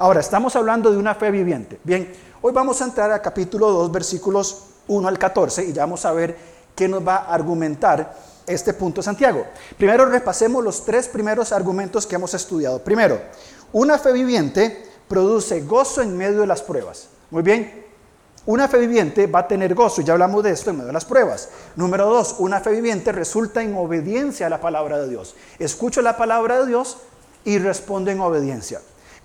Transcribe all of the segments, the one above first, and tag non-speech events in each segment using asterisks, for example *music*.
Ahora, estamos hablando de una fe viviente. Bien, hoy vamos a entrar a capítulo 2, versículos 1 al 14 y ya vamos a ver qué nos va a argumentar este punto Santiago. Primero repasemos los tres primeros argumentos que hemos estudiado. Primero, una fe viviente produce gozo en medio de las pruebas. Muy bien, una fe viviente va a tener gozo, ya hablamos de esto en medio de las pruebas. Número dos, una fe viviente resulta en obediencia a la palabra de Dios. Escucho la palabra de Dios y respondo en obediencia.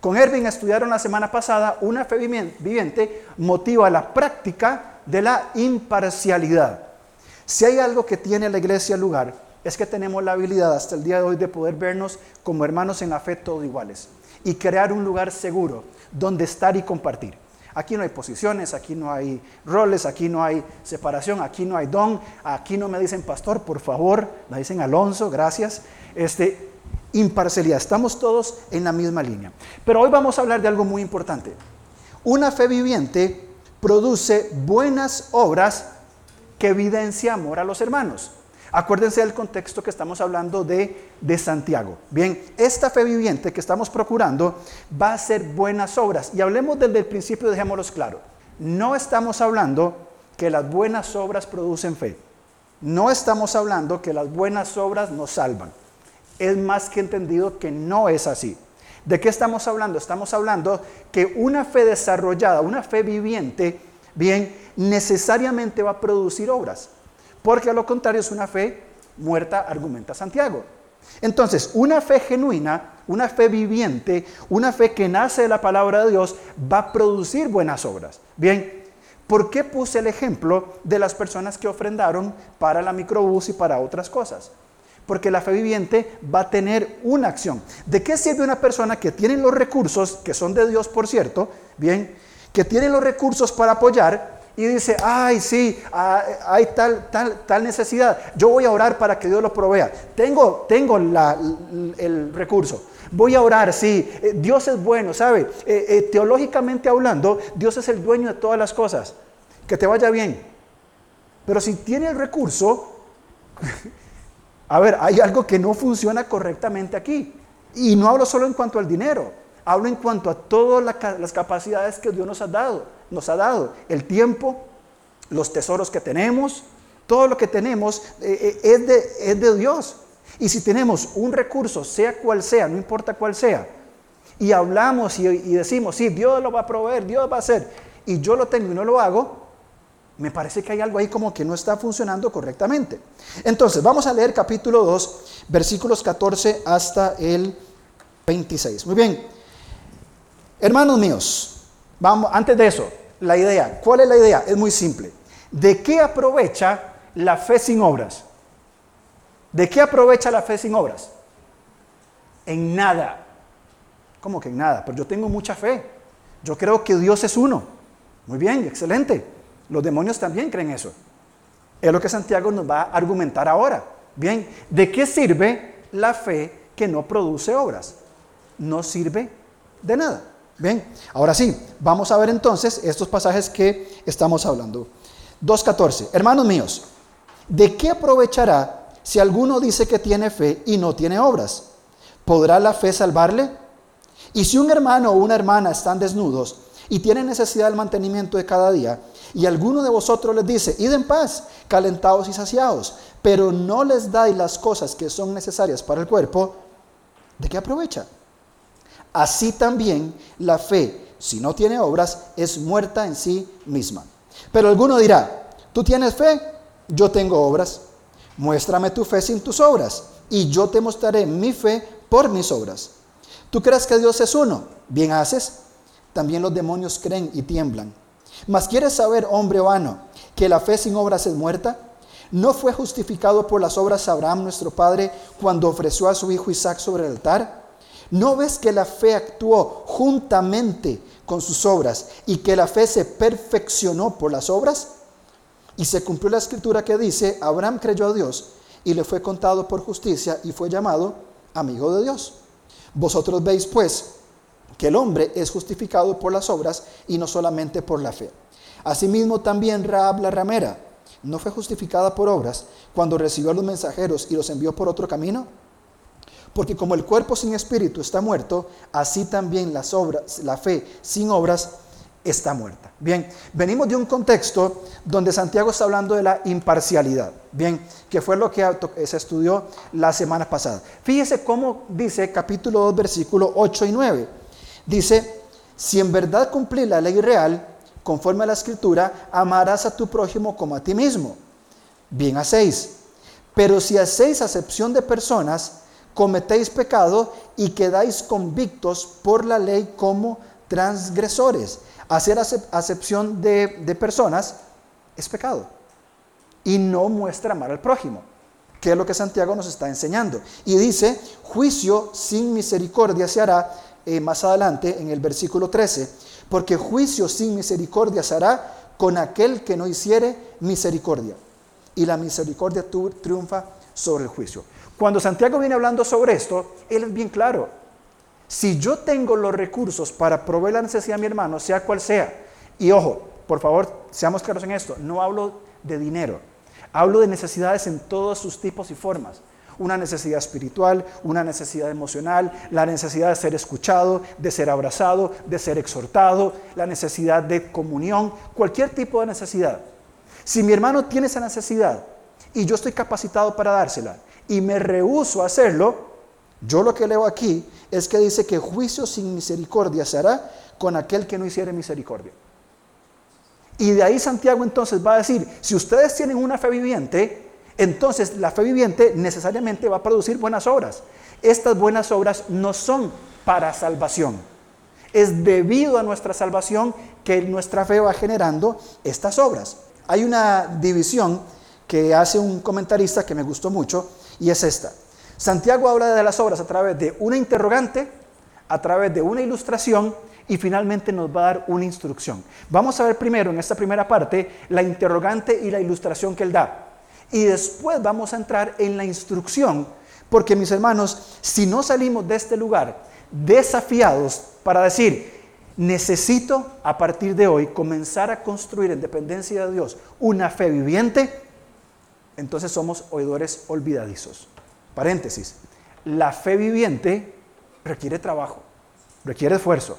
Con Erwin estudiaron la semana pasada, una fe viviente motiva la práctica de la imparcialidad. Si hay algo que tiene la iglesia lugar, es que tenemos la habilidad hasta el día de hoy de poder vernos como hermanos en la fe todos iguales y crear un lugar seguro donde estar y compartir. Aquí no hay posiciones, aquí no hay roles, aquí no hay separación, aquí no hay don, aquí no me dicen pastor, por favor, me dicen Alonso, gracias. Este, imparcialidad. Estamos todos en la misma línea. Pero hoy vamos a hablar de algo muy importante. Una fe viviente produce buenas obras que evidencia amor a los hermanos. Acuérdense del contexto que estamos hablando de, de Santiago. Bien, esta fe viviente que estamos procurando va a ser buenas obras. Y hablemos desde el principio, dejémoslo claro. No estamos hablando que las buenas obras producen fe. No estamos hablando que las buenas obras nos salvan es más que entendido que no es así. ¿De qué estamos hablando? Estamos hablando que una fe desarrollada, una fe viviente, bien, necesariamente va a producir obras, porque a lo contrario es una fe muerta, argumenta Santiago. Entonces, una fe genuina, una fe viviente, una fe que nace de la palabra de Dios, va a producir buenas obras. Bien, ¿por qué puse el ejemplo de las personas que ofrendaron para la microbús y para otras cosas? Porque la fe viviente va a tener una acción. ¿De qué sirve una persona que tiene los recursos, que son de Dios por cierto, bien, que tiene los recursos para apoyar y dice, ay, sí, ah, hay tal, tal, tal necesidad, yo voy a orar para que Dios lo provea. Tengo, tengo el recurso. Voy a orar, sí, eh, Dios es bueno, ¿sabe? Eh, eh, teológicamente hablando, Dios es el dueño de todas las cosas. Que te vaya bien. Pero si tiene el recurso, *laughs* A ver, hay algo que no funciona correctamente aquí. Y no hablo solo en cuanto al dinero, hablo en cuanto a todas las capacidades que Dios nos ha dado. Nos ha dado el tiempo, los tesoros que tenemos, todo lo que tenemos eh, eh, es, de, Dios. Y si tenemos un recurso, sea cual sea, no importa cuál sea, y hablamos y, y decimos, sí, Dios lo va a proveer, Dios va a hacer, y yo lo tengo y no lo hago, me parece que hay algo ahí como que no está funcionando correctamente. Entonces, vamos a leer capítulo 2, versículos 14 hasta el 26. Muy bien. Hermanos míos, vamos, antes de eso, la idea. ¿Cuál es la idea? Es muy simple. ¿De qué aprovecha la fe sin obras? ¿De qué aprovecha la fe sin obras? En nada. ¿Cómo que en nada? Pero yo tengo mucha fe. Yo creo que Dios es uno. Muy bien, excelente. Los demonios también creen eso. Es lo que Santiago nos va a argumentar ahora. Bien, ¿de qué sirve la fe que no produce obras? No sirve de nada. Bien, ahora sí, vamos a ver entonces estos pasajes que estamos hablando. 2.14. Hermanos míos, ¿de qué aprovechará si alguno dice que tiene fe y no tiene obras? ¿Podrá la fe salvarle? Y si un hermano o una hermana están desnudos y tienen necesidad del mantenimiento de cada día, y alguno de vosotros les dice, id en paz, calentados y saciados, pero no les dais las cosas que son necesarias para el cuerpo, ¿de qué aprovecha? Así también la fe, si no tiene obras, es muerta en sí misma. Pero alguno dirá, tú tienes fe, yo tengo obras. Muéstrame tu fe sin tus obras, y yo te mostraré mi fe por mis obras. ¿Tú crees que Dios es uno? Bien haces. También los demonios creen y tiemblan. Mas ¿quieres saber, hombre vano, que la fe sin obras es muerta? ¿No fue justificado por las obras Abraham, nuestro padre, cuando ofreció a su hijo Isaac sobre el altar? ¿No ves que la fe actuó juntamente con sus obras y que la fe se perfeccionó por las obras? Y se cumplió la escritura que dice, Abraham creyó a Dios y le fue contado por justicia y fue llamado amigo de Dios. Vosotros veis pues que el hombre es justificado por las obras y no solamente por la fe. Asimismo también Raab la ramera no fue justificada por obras cuando recibió a los mensajeros y los envió por otro camino. Porque como el cuerpo sin espíritu está muerto, así también las obras, la fe sin obras está muerta. Bien, venimos de un contexto donde Santiago está hablando de la imparcialidad. Bien, que fue lo que se estudió la semana pasada. Fíjese cómo dice capítulo 2, versículo 8 y 9. Dice, si en verdad cumplís la ley real, conforme a la escritura, amarás a tu prójimo como a ti mismo. Bien hacéis. Pero si hacéis acepción de personas, cometéis pecado y quedáis convictos por la ley como transgresores. Hacer acepción de, personas es pecado y no muestra amar al prójimo, que es lo que Santiago nos está enseñando. Y dice, juicio sin misericordia se hará eh, más adelante en el versículo 13, porque juicio sin misericordia se hará con aquel que no hiciere misericordia. Y la misericordia triunfa sobre el juicio. Cuando Santiago viene hablando sobre esto, él es bien claro. Si yo tengo los recursos para proveer la necesidad de mi hermano, sea cual sea, y ojo, por favor, seamos claros en esto, no hablo de dinero, hablo de necesidades en todos sus tipos y formas. Una necesidad espiritual, una necesidad emocional, la necesidad de ser escuchado, de ser abrazado, de ser exhortado, la necesidad de comunión, cualquier tipo de necesidad. Si mi hermano tiene esa necesidad y yo estoy capacitado para dársela y me rehúso a hacerlo, yo lo que leo aquí es que dice que juicio sin misericordia se hará con aquel que no hiciere misericordia. Y de ahí Santiago entonces va a decir, si ustedes tienen una fe viviente, entonces la fe viviente necesariamente va a producir buenas obras. Estas buenas obras no son para salvación. Es debido a nuestra salvación que nuestra fe va generando estas obras. Hay una división que hace un comentarista que me gustó mucho y es esta. Santiago habla de las obras a través de una interrogante, a través de una ilustración y finalmente nos va a dar una instrucción. Vamos a ver primero en esta primera parte la interrogante y la ilustración que él da. Y después vamos a entrar en la instrucción, porque mis hermanos, si no salimos de este lugar desafiados para decir, necesito a partir de hoy comenzar a construir en dependencia de Dios una fe viviente, entonces somos oidores olvidadizos. Paréntesis, la fe viviente requiere trabajo, requiere esfuerzo.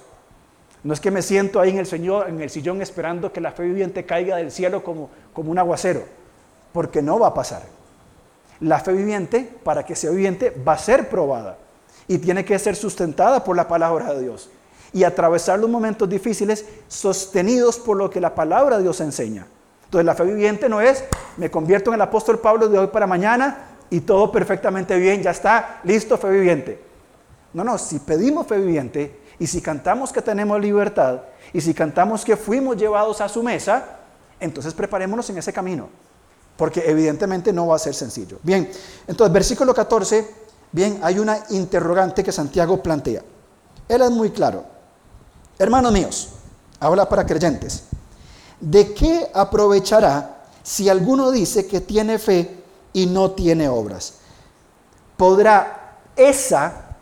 No es que me siento ahí en el, Señor, en el sillón esperando que la fe viviente caiga del cielo como, como un aguacero, porque no va a pasar. La fe viviente, para que sea viviente, va a ser probada y tiene que ser sustentada por la palabra de Dios y atravesar los momentos difíciles sostenidos por lo que la palabra de Dios enseña. Entonces la fe viviente no es, me convierto en el apóstol Pablo de hoy para mañana y todo perfectamente bien, ya está, listo, fe viviente. No, no, si pedimos fe viviente y si cantamos que tenemos libertad y si cantamos que fuimos llevados a su mesa, entonces preparémonos en ese camino, porque evidentemente no va a ser sencillo. Bien, entonces versículo 14, bien, hay una interrogante que Santiago plantea. Él es muy claro. Hermanos míos, habla para creyentes. ¿De qué aprovechará si alguno dice que tiene fe y no tiene obras. ¿Podrá esa,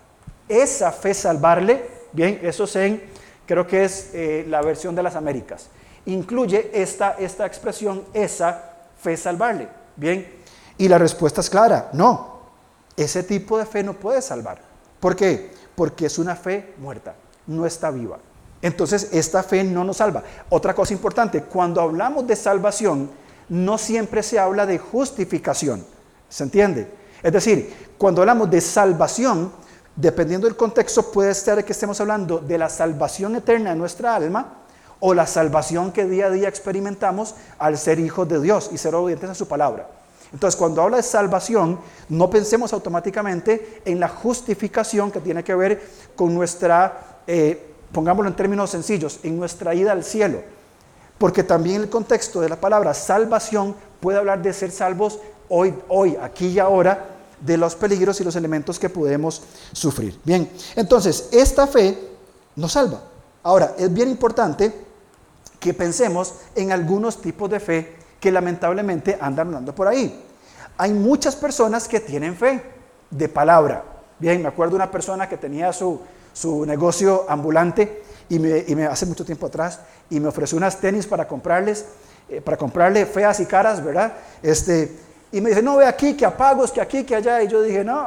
esa fe salvarle? Bien, eso es en, creo que es eh, la versión de las Américas. Incluye esta, esta expresión, esa fe salvarle. Bien, y la respuesta es clara, no. Ese tipo de fe no puede salvar. ¿Por qué? Porque es una fe muerta, no está viva. Entonces, esta fe no nos salva. Otra cosa importante, cuando hablamos de salvación, no siempre se habla de justificación. ¿Se entiende? Es decir, cuando hablamos de salvación, dependiendo del contexto, puede ser que estemos hablando de la salvación eterna de nuestra alma o la salvación que día a día experimentamos al ser hijos de Dios y ser obedientes a su palabra. Entonces, cuando habla de salvación, no pensemos automáticamente en la justificación que tiene que ver con nuestra, eh, pongámoslo en términos sencillos, en nuestra ida al cielo. Porque también el contexto de la palabra salvación puede hablar de ser salvos hoy, hoy, aquí y ahora, de los peligros y los elementos que podemos sufrir. Bien, entonces, esta fe nos salva. Ahora, es bien importante que pensemos en algunos tipos de fe que lamentablemente andan andando por ahí. Hay muchas personas que tienen fe de palabra. Bien, me acuerdo una persona que tenía su, su negocio ambulante y me, hace mucho tiempo atrás y me ofreció unas tenis para comprarles, eh, para comprarle feas y caras, ¿verdad? Este, y me dice, no, ve aquí, que apagos, que aquí, que allá. Y yo dije, no,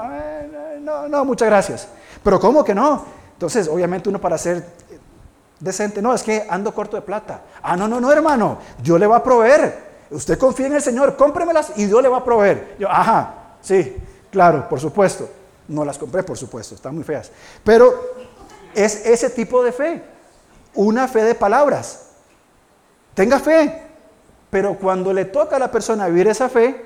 no, no, muchas gracias. Pero ¿cómo que no? Entonces, obviamente uno para ser decente, no, es que ando corto de plata. Ah, no, no, no, hermano, Dios le va a proveer. Usted confía en el Señor, cómpremelas y Dios le va a proveer. Yo, ajá, sí, claro, por supuesto. No las compré, por supuesto, están muy feas. Pero es ese tipo de fe, una fe de palabras. Tenga fe, pero cuando le toca a la persona vivir esa fe,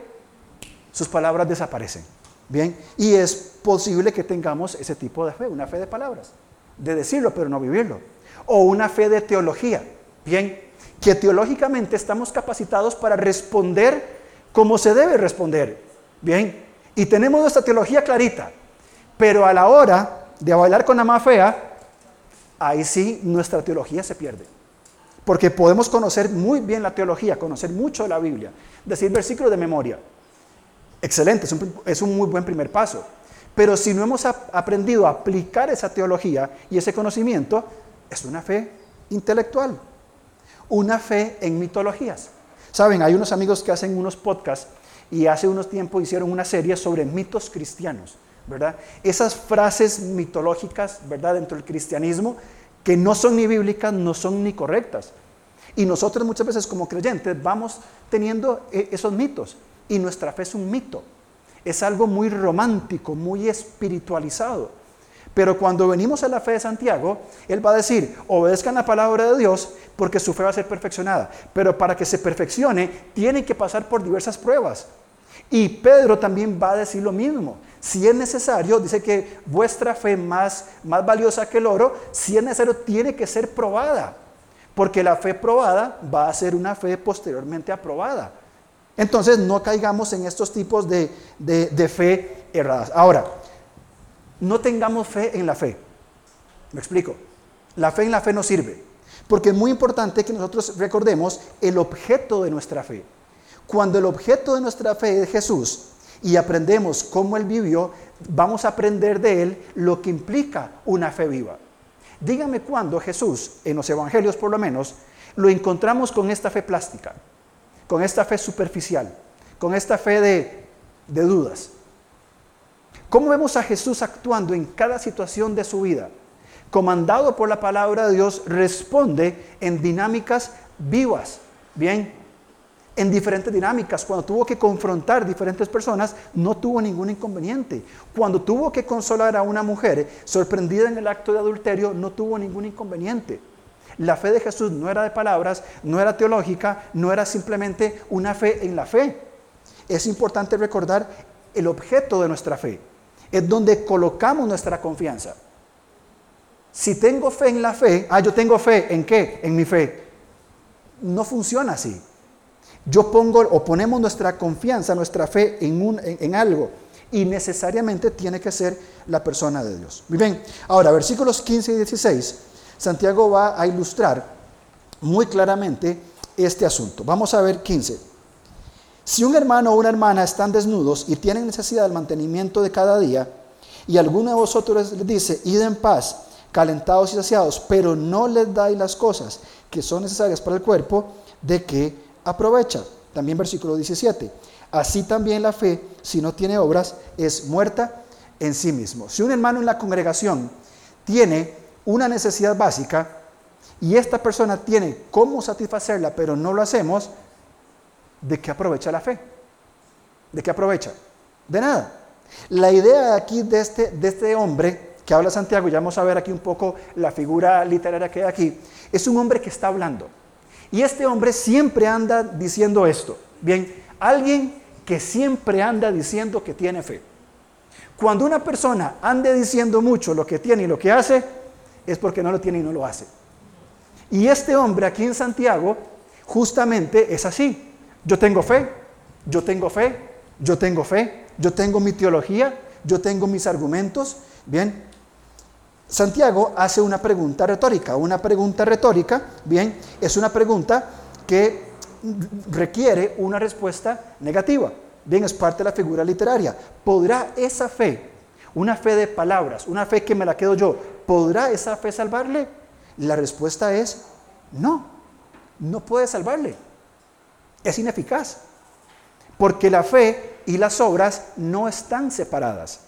sus palabras desaparecen. Bien, y es posible que tengamos ese tipo de fe, una fe de palabras, de decirlo pero no vivirlo, o una fe de teología. Bien, que teológicamente estamos capacitados para responder como se debe responder. Bien, y tenemos nuestra teología clarita, pero a la hora de bailar con la más fea, ahí sí nuestra teología se pierde. Porque podemos conocer muy bien la teología, conocer mucho de la Biblia, decir versículos de memoria. Excelente, es un, es un muy buen primer paso. Pero si no hemos aprendido a aplicar esa teología y ese conocimiento, es una fe intelectual una fe en mitologías. Saben, hay unos amigos que hacen unos podcasts y hace unos tiempos hicieron una serie sobre mitos cristianos, ¿verdad? Esas frases mitológicas, ¿verdad? Dentro del cristianismo que no son ni bíblicas, no son ni correctas. Y nosotros muchas veces como creyentes vamos teniendo eh, esos mitos y nuestra fe es un mito. Es algo muy romántico, muy espiritualizado. Pero cuando venimos a la fe de Santiago, Él va a decir, obedezcan la palabra de Dios porque su fe va a ser perfeccionada. Pero para que se perfeccione, tiene que pasar por diversas pruebas. Y Pedro también va a decir lo mismo. Si es necesario, dice que vuestra fe más, más valiosa que el oro, si es necesario, tiene que ser probada. Porque la fe probada va a ser una fe posteriormente aprobada. Entonces no caigamos en estos tipos de, de fe erradas. Ahora, no tengamos fe en la fe. ¿Me explico? La fe en la fe no sirve. Porque es muy importante que nosotros recordemos el objeto de nuestra fe. Cuando el objeto de nuestra fe es Jesús y aprendemos cómo Él vivió, vamos a aprender de Él lo que implica una fe viva. Dígame cuándo Jesús, en los evangelios por lo menos, lo encontramos con esta fe plástica, con esta fe superficial, con esta fe de, de dudas. ¿Cómo vemos a Jesús actuando en cada situación de su vida? Comandado por la palabra de Dios, responde en dinámicas vivas, bien, en diferentes dinámicas. Cuando tuvo que confrontar diferentes personas, no tuvo ningún inconveniente. Cuando tuvo que consolar a una mujer sorprendida en el acto de adulterio, no tuvo ningún inconveniente. La fe de Jesús no era de palabras, no era teológica, no era simplemente una fe en la fe. Es importante recordar el objeto de nuestra fe es donde colocamos nuestra confianza. Si tengo fe en la fe, ah, yo tengo fe en qué? En mi fe. No funciona así. Yo pongo o ponemos nuestra confianza, nuestra fe en, un, en, algo y necesariamente tiene que ser la persona de Dios. Muy ahora versículos 15 y 16, Santiago va a ilustrar muy claramente este asunto. Vamos a ver 15. Si un hermano o una hermana están desnudos y tienen necesidad del mantenimiento de cada día, y alguno de vosotros les dice, id en paz, calentados y saciados, pero no les dais las cosas que son necesarias para el cuerpo, ¿de qué aprovecha? También versículo 17. Así también la fe, si no tiene obras, es muerta en sí mismo. Si un hermano en la congregación tiene una necesidad básica y esta persona tiene cómo satisfacerla, pero no lo hacemos, ¿de qué aprovecha la fe? ¿De qué aprovecha? De nada. La idea aquí de este, de este hombre que habla Santiago, ya vamos a ver aquí un poco la figura literaria que hay aquí, es un hombre que está hablando. Y este hombre siempre anda diciendo esto. Bien, alguien que siempre anda diciendo que tiene fe. Cuando una persona ande diciendo mucho lo que tiene y lo que hace, es porque no lo tiene y no lo hace. Y este hombre aquí en Santiago justamente es así. Yo tengo fe, yo tengo fe, yo tengo fe, yo tengo mi teología, yo tengo mis argumentos. Bien, Santiago hace una pregunta retórica. Una pregunta retórica, bien, es una pregunta que requiere una respuesta negativa. Bien, es parte de la figura literaria. ¿Podrá esa fe, una fe de palabras, una fe que me la quedo yo, ¿podrá esa fe salvarle? La respuesta es no, no puede salvarle es ineficaz. Porque la fe y las obras no están separadas.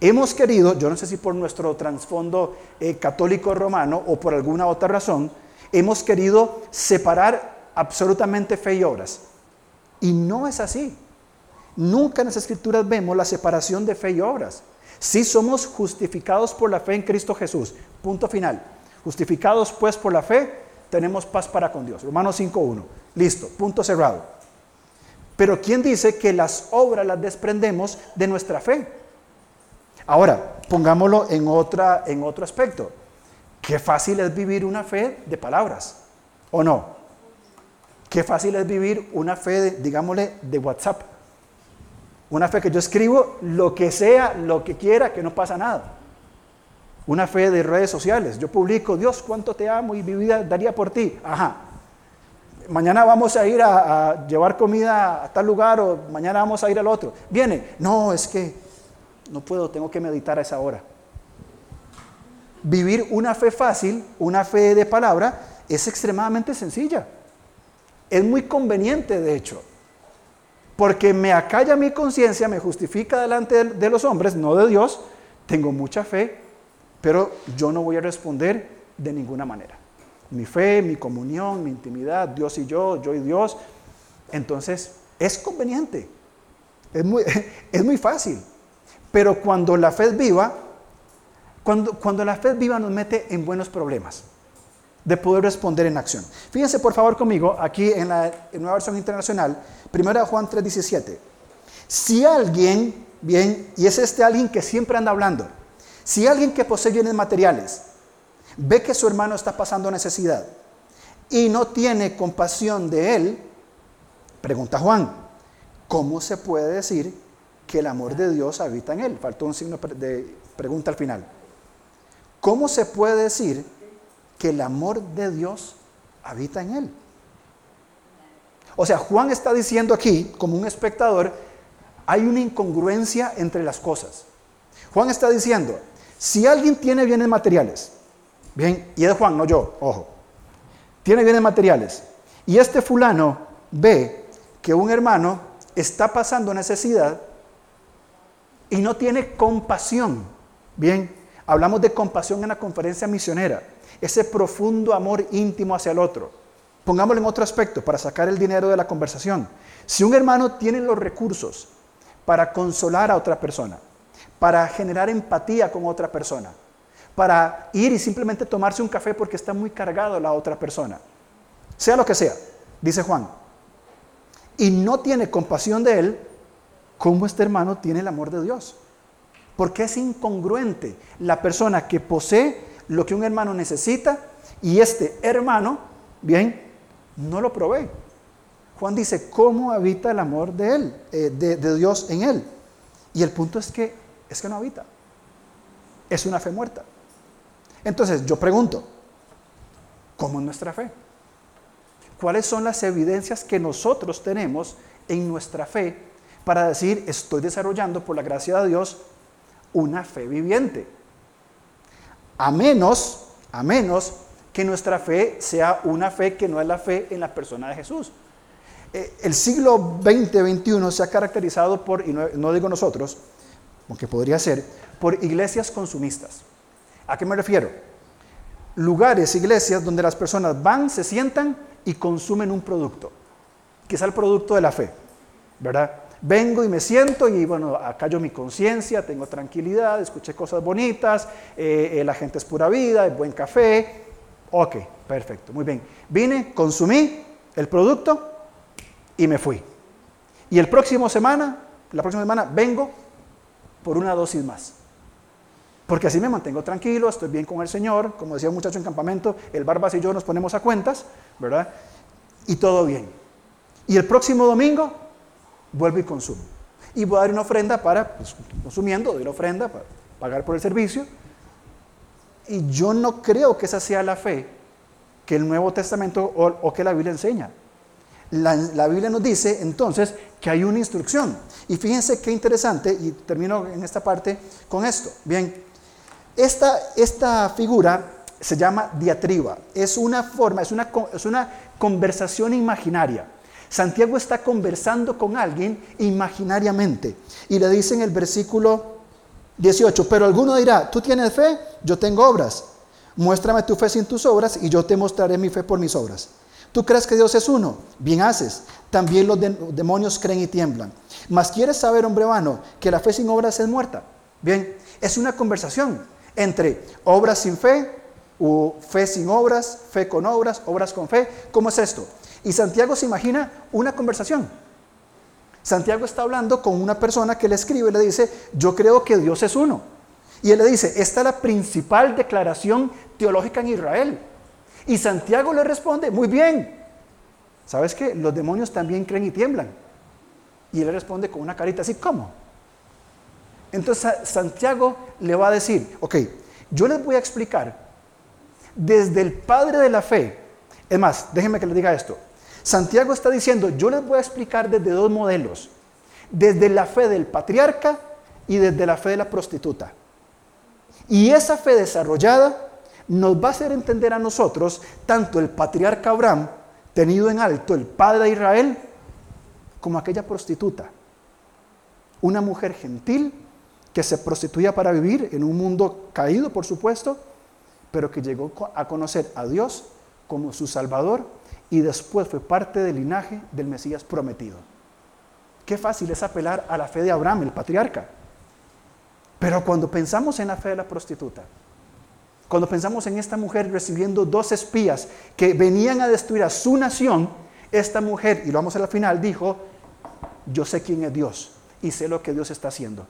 Hemos querido, yo no sé si por nuestro trasfondo eh, católico romano o por alguna otra razón, hemos querido separar absolutamente fe y obras. Y no es así. Nunca en las escrituras vemos la separación de fe y obras. Si somos justificados por la fe en Cristo Jesús. Punto final. Justificados pues por la fe, tenemos paz para con Dios. Romanos 5.1. Listo, punto cerrado. Pero ¿quién dice que las obras las desprendemos de nuestra fe? Ahora, pongámoslo en, otra, en otro aspecto. Qué fácil es vivir una fe de palabras, ¿o no? Qué fácil es vivir una fe, digámosle, de WhatsApp. Una fe que yo escribo lo que sea, lo que quiera, que no pasa nada. Una fe de redes sociales. Yo publico, Dios, cuánto te amo y mi vida daría por ti. Ajá. Mañana vamos a ir a, llevar comida a tal lugar o mañana vamos a ir al otro. Viene, no, es que no puedo, tengo que meditar a esa hora. Vivir una fe fácil, una fe de palabra, es extremadamente sencilla. Es muy conveniente, de hecho, porque me acalla mi conciencia, me justifica delante de los hombres, no de Dios. Tengo mucha fe, pero yo no voy a responder de ninguna manera. Mi fe, mi comunión, mi intimidad, Dios y yo, yo y Dios. Entonces, es conveniente. Es muy, *laughs* es muy fácil. Pero cuando la fe es viva, cuando, cuando la fe es viva nos mete en buenos problemas de poder responder en acción. Fíjense por favor conmigo, aquí en la nueva versión internacional, 1 Juan 3:17. Si alguien, bien, y es este alguien que siempre anda hablando, si alguien que posee bienes materiales ve que su hermano está pasando necesidad y no tiene compasión de él, pregunta Juan, ¿cómo se puede decir que el amor de Dios habita en él. Faltó un signo de pregunta al final. ¿Cómo se puede decir que el amor de Dios habita en él? O sea, Juan está diciendo aquí, como un espectador, hay una incongruencia entre las cosas. Juan está diciendo, si alguien tiene bienes materiales, bien, y es Juan, no yo, ojo, tiene bienes materiales, y este fulano ve que un hermano está pasando necesidad, y no tiene compasión. Bien, hablamos de compasión en la conferencia misionera, ese profundo amor íntimo hacia el otro. Pongámoslo en otro aspecto para sacar el dinero de la conversación. Si un hermano tiene los recursos para consolar a otra persona, para generar empatía con otra persona, para ir y simplemente tomarse un café porque está muy cargado la otra persona, sea lo que sea, dice Juan, y no tiene compasión de él, cómo este hermano tiene el amor de Dios. Porque es incongruente la persona que posee lo que un hermano necesita y este hermano, bien, no lo provee. Juan dice, ¿cómo habita el amor de él, eh, de, de Dios en él? Y el punto es que, es que no habita. Es una fe muerta. Entonces, yo pregunto, ¿cómo es nuestra fe? ¿Cuáles son las evidencias que nosotros tenemos en nuestra fe para decir, estoy desarrollando por la gracia de Dios una fe viviente. A menos, a menos que nuestra fe sea una fe que no es la fe en la persona de Jesús. Eh, el siglo XX-XXI se ha caracterizado por, y no, digo nosotros, aunque podría ser, por iglesias consumistas. ¿A qué me refiero? Lugares, iglesias donde las personas van, se sientan y consumen un producto, que es el producto de la fe, ¿verdad? Vengo y me siento y bueno, acá yo mi conciencia, tengo tranquilidad, escuché cosas bonitas, eh, eh, la gente es pura vida, es buen café. Ok, perfecto, muy bien. Vine, consumí el producto y me fui. Y el próximo semana, la próxima semana, vengo por una dosis más. Porque así me mantengo tranquilo, estoy bien con el Señor, como decía un muchacho en campamento, el Barbas y yo nos ponemos a cuentas, ¿verdad? Y todo bien. Y el próximo domingo vuelvo y consumo. Y voy a dar una ofrenda para, pues, consumiendo, doy la ofrenda para pagar por el servicio. Y yo no creo que esa sea la fe que el Nuevo Testamento o, que la Biblia enseña. La, la, Biblia nos dice entonces que hay una instrucción. Y fíjense qué interesante, y termino en esta parte con esto. Bien, esta, figura se llama diatriba. Es una forma, es una, es una conversación imaginaria. Santiago está conversando con alguien imaginariamente y le dice en el versículo 18, pero alguno dirá, tú tienes fe, yo tengo obras. Muéstrame tu fe sin tus obras y yo te mostraré mi fe por mis obras. ¿Tú crees que Dios es uno? Bien haces. También los demonios creen y tiemblan. Mas quieres saber, hombre vano, que la fe sin obras es muerta. Bien, es una conversación entre obras sin fe o fe sin obras, fe con obras, obras con fe. ¿Cómo es esto? Y Santiago se imagina una conversación. Santiago está hablando con una persona que le escribe y le dice, yo creo que Dios es uno. Y él le dice, esta es la principal declaración teológica en Israel. Y Santiago le responde, muy bien. ¿Sabes qué? Los demonios también creen y tiemblan. Y él responde con una carita así, ¿cómo? Entonces Santiago le va a decir, ok, yo les voy a explicar desde el Padre de la Fe. Es más, déjenme que les diga esto. Santiago está diciendo, yo les voy a explicar desde dos modelos, desde la fe del patriarca y desde la fe de la prostituta. Y esa fe desarrollada nos va a hacer entender a nosotros tanto el patriarca Abraham, tenido en alto, el padre de Israel, como aquella prostituta. Una mujer gentil que se prostituía para vivir en un mundo caído, por supuesto, pero que llegó a conocer a Dios como su Salvador y después fue parte del linaje del Mesías prometido. Qué fácil es apelar a la fe de Abraham, el patriarca. Pero cuando pensamos en la fe de la prostituta, cuando pensamos en esta mujer recibiendo dos espías que venían a destruir a su nación, esta mujer, y lo vamos a la final, dijo, yo sé quién es Dios y sé lo que Dios está haciendo.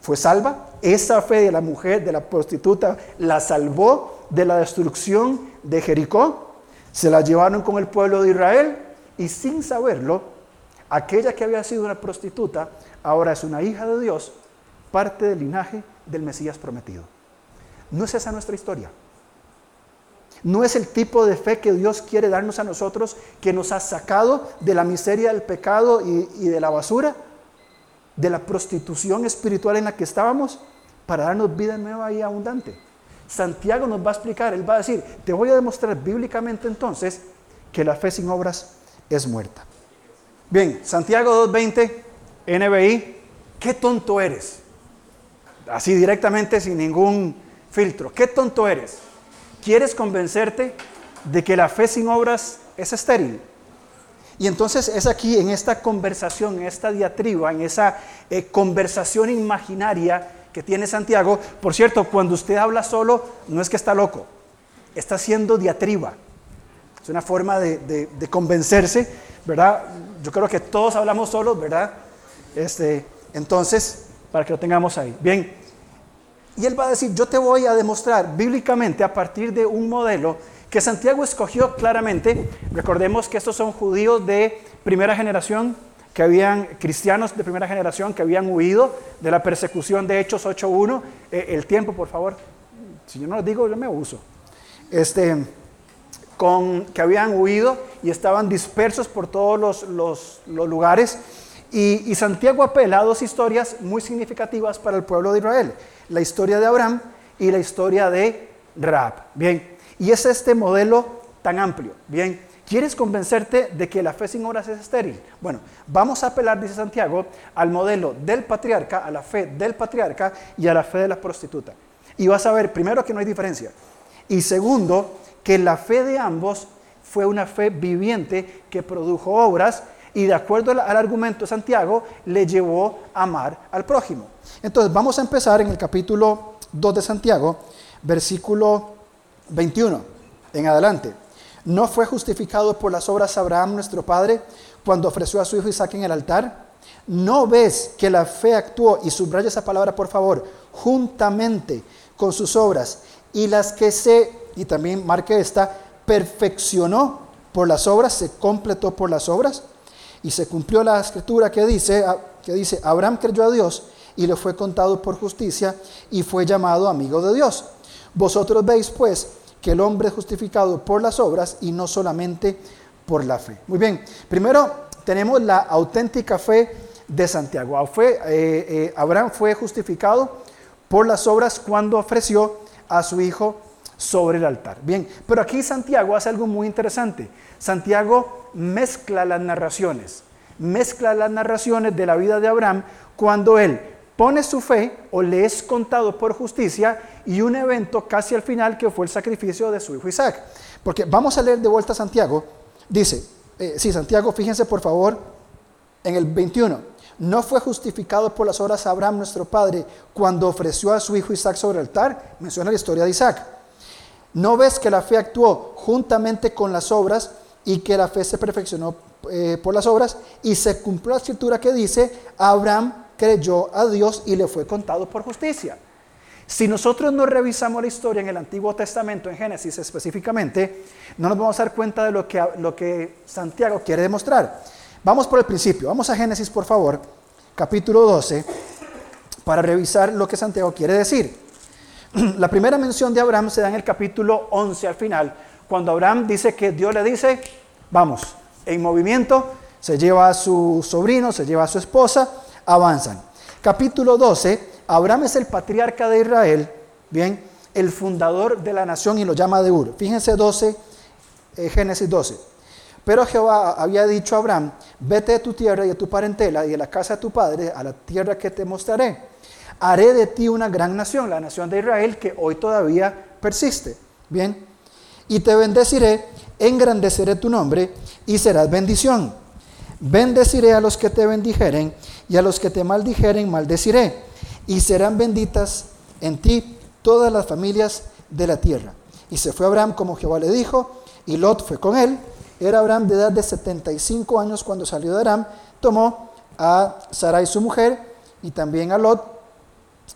Fue salva, esa fe de la mujer, de la prostituta, la salvó de la destrucción de Jericó se la llevaron con el pueblo de Israel y sin saberlo, aquella que había sido una prostituta ahora es una hija de Dios, parte del linaje del Mesías prometido. No es esa nuestra historia. No es el tipo de fe que Dios quiere darnos a nosotros, que nos ha sacado de la miseria del pecado y, y de la basura, de la prostitución espiritual en la que estábamos, para darnos vida nueva y abundante. Santiago nos va a explicar, él va a decir, te voy a demostrar bíblicamente entonces que la fe sin obras es muerta. Bien, Santiago 2.20, NBI, qué tonto eres. Así directamente, sin ningún filtro, qué tonto eres. ¿Quieres convencerte de que la fe sin obras es estéril? Y entonces es aquí, en esta conversación, en esta diatriba, en esa eh, conversación imaginaria, que tiene Santiago. Por cierto, cuando usted habla solo, no es que está loco, está haciendo diatriba. Es una forma de, convencerse, ¿verdad? Yo creo que todos hablamos solos, ¿verdad? Este, entonces, para que lo tengamos ahí. Bien, y él va a decir, yo te voy a demostrar bíblicamente a partir de un modelo que Santiago escogió claramente. Recordemos que estos son judíos de primera generación, que habían cristianos de primera generación que habían huido de la persecución de Hechos 8.1. Eh, el tiempo, por favor. Si yo no lo digo, yo me uso. Este, con, que habían huido y estaban dispersos por todos los, lugares. Y, y, Santiago apela a dos historias muy significativas para el pueblo de Israel. La historia de Abraham y la historia de Raab. Bien, y es este modelo tan amplio. Bien, ¿Quieres convencerte de que la fe sin obras es estéril? Bueno, vamos a apelar, dice Santiago, al modelo del patriarca, a la fe del patriarca y a la fe de la prostituta. Y vas a ver, primero, que no hay diferencia. Y segundo, que la fe de ambos fue una fe viviente que produjo obras y de acuerdo al, argumento de Santiago, le llevó a amar al prójimo. Entonces, vamos a empezar en el capítulo 2 de Santiago, versículo 21 en adelante. ¿No fue justificado por las obras Abraham nuestro padre cuando ofreció a su hijo Isaac en el altar? ¿No ves que la fe actuó, y subraya esa palabra por favor, juntamente con sus obras, y las que se, y también marque esta, perfeccionó por las obras, se completó por las obras, y se cumplió la escritura que dice, que dice, Abraham creyó a Dios y le fue contado por justicia y fue llamado amigo de Dios. Vosotros veis pues que el hombre es justificado por las obras y no solamente por la fe. Muy bien, primero tenemos la auténtica fe de Santiago. Fue, eh, eh, Abraham fue justificado por las obras cuando ofreció a su hijo sobre el altar. Bien, pero aquí Santiago hace algo muy interesante. Santiago mezcla las narraciones, mezcla las narraciones de la vida de Abraham cuando él pone su fe o le es contado por justicia y un evento casi al final que fue el sacrificio de su hijo Isaac. Porque vamos a leer de vuelta a Santiago. Dice, eh, sí, Santiago, fíjense por favor en el 21. No fue justificado por las obras Abraham nuestro padre cuando ofreció a su hijo Isaac sobre el altar. Menciona la historia de Isaac. ¿No ves que la fe actuó juntamente con las obras y que la fe se perfeccionó eh, por las obras? Y se cumplió la escritura que dice, Abraham creyó a Dios y le fue contado por justicia. Si nosotros no revisamos la historia en el Antiguo Testamento, en Génesis específicamente, no nos vamos a dar cuenta de lo que, lo que Santiago quiere demostrar. Vamos por el principio, vamos a Génesis por favor, capítulo 12, para revisar lo que Santiago quiere decir. *clears throat* La primera mención de Abraham se da en el capítulo 11 al final, cuando Abraham dice que Dios le dice, vamos, en movimiento, se lleva a su sobrino, se lleva a su esposa, avanzan. Capítulo 12, Abraham es el patriarca de Israel, bien, el fundador de la nación y lo llama de Ur. Fíjense 12, eh, Génesis 12. Pero Jehová había dicho a Abraham, vete de tu tierra y de tu parentela y de la casa de tu padre a la tierra que te mostraré. Haré de ti una gran nación, la nación de Israel que hoy todavía persiste. Bien, y te bendeciré, engrandeceré tu nombre y serás bendición. Bendeciré a los que te bendijeren y a los que te maldijeren maldeciré, y serán benditas en ti todas las familias de la tierra. Y se fue Abraham como Jehová le dijo, y Lot fue con él. Era Abraham de edad de 75 años cuando salió de Aram, tomó a Sarai su mujer y también a Lot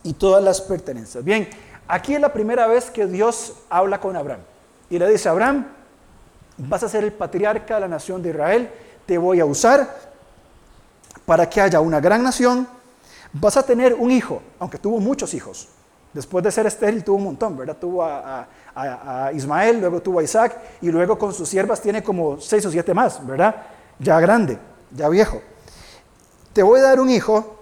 y todas las pertenencias. Bien, aquí es la primera vez que Dios habla con Abraham y le dice, Abraham, vas a ser el patriarca de la nación de Israel, te voy a usar para que haya una gran nación, vas a tener un hijo, aunque tuvo muchos hijos. Después de ser estéril tuvo un montón, ¿verdad? Tuvo a, Ismael, luego tuvo a Isaac y luego con sus siervas tiene como seis o siete más, ¿verdad? Ya grande, ya viejo. Te voy a dar un hijo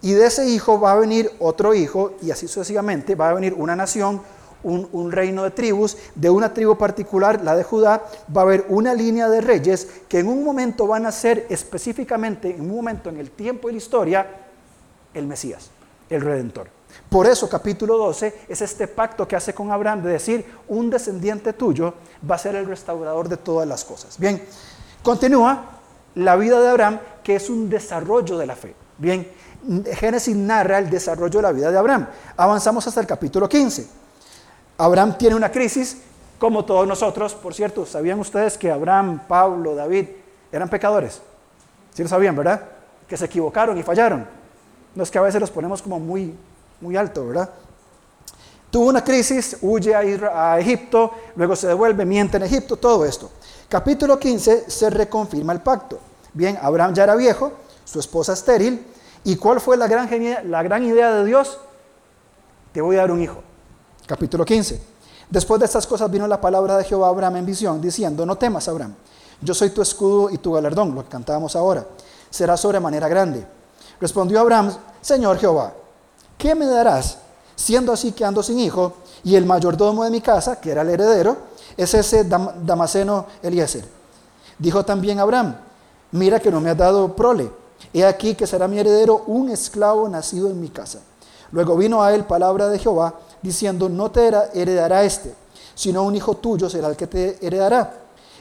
y de ese hijo va a venir otro hijo y así sucesivamente va a venir una nación, un, reino de tribus, de una tribu particular, la de Judá, va a haber una línea de reyes que en un momento van a ser específicamente, en un momento en el tiempo y la historia, el Mesías, el Redentor. Por eso capítulo 12 es este pacto que hace con Abraham de decir, un descendiente tuyo va a ser el restaurador de todas las cosas. Bien, continúa la vida de Abraham, que es un desarrollo de la fe. Bien, Génesis narra el desarrollo de la vida de Abraham. Avanzamos hasta el capítulo 15. Abraham tiene una crisis, como todos nosotros. Por cierto, ¿sabían ustedes que Abraham, Pablo, David eran pecadores? Sí lo sabían, ¿verdad? Que se equivocaron y fallaron. No es que a veces los ponemos como muy, muy alto, ¿verdad? Tuvo una crisis, huye a, Egipto, luego se devuelve, miente en Egipto, todo esto. Capítulo 15 se reconfirma el pacto. Bien, Abraham ya era viejo, su esposa estéril. ¿Y cuál fue la gran, la gran idea de Dios? Te voy a dar un hijo capítulo 15. Después de estas cosas vino la palabra de Jehová a Abraham en visión, diciendo, no temas, Abraham, yo soy tu escudo y tu galardón, lo que cantábamos ahora, será sobremanera grande. Respondió Abraham, Señor Jehová, ¿qué me darás, siendo así que ando sin hijo, y el mayordomo de mi casa, que era el heredero, es ese Damaseno Eliezer? Dijo también Abraham, mira que no me has dado prole, he aquí que será mi heredero un esclavo nacido en mi casa. Luego vino a él palabra de Jehová, diciendo, no te heredará este, sino un hijo tuyo será el que te heredará.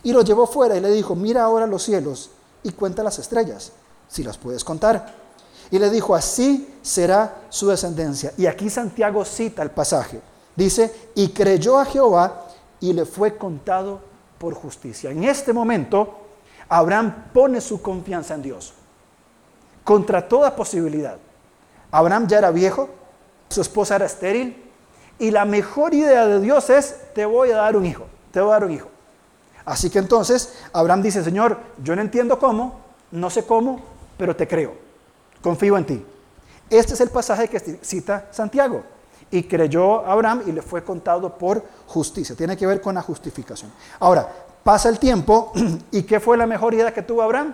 Y lo llevó fuera y le dijo, mira ahora los cielos y cuenta las estrellas, si las puedes contar. Y le dijo, así será su descendencia. Y aquí Santiago cita el pasaje. Dice, y creyó a Jehová y le fue contado por justicia. En este momento, Abraham pone su confianza en Dios, contra toda posibilidad. Abraham ya era viejo, su esposa era estéril, y la mejor idea de Dios es, te voy a dar un hijo, te voy a dar un hijo. Así que entonces Abraham dice, Señor, yo no entiendo cómo, no sé cómo, pero te creo, confío en ti. Este es el pasaje que cita Santiago. Y creyó Abraham y le fue contado por justicia. Tiene que ver con la justificación. Ahora, pasa el tiempo *clears throat* y ¿qué fue la mejor idea que tuvo Abraham?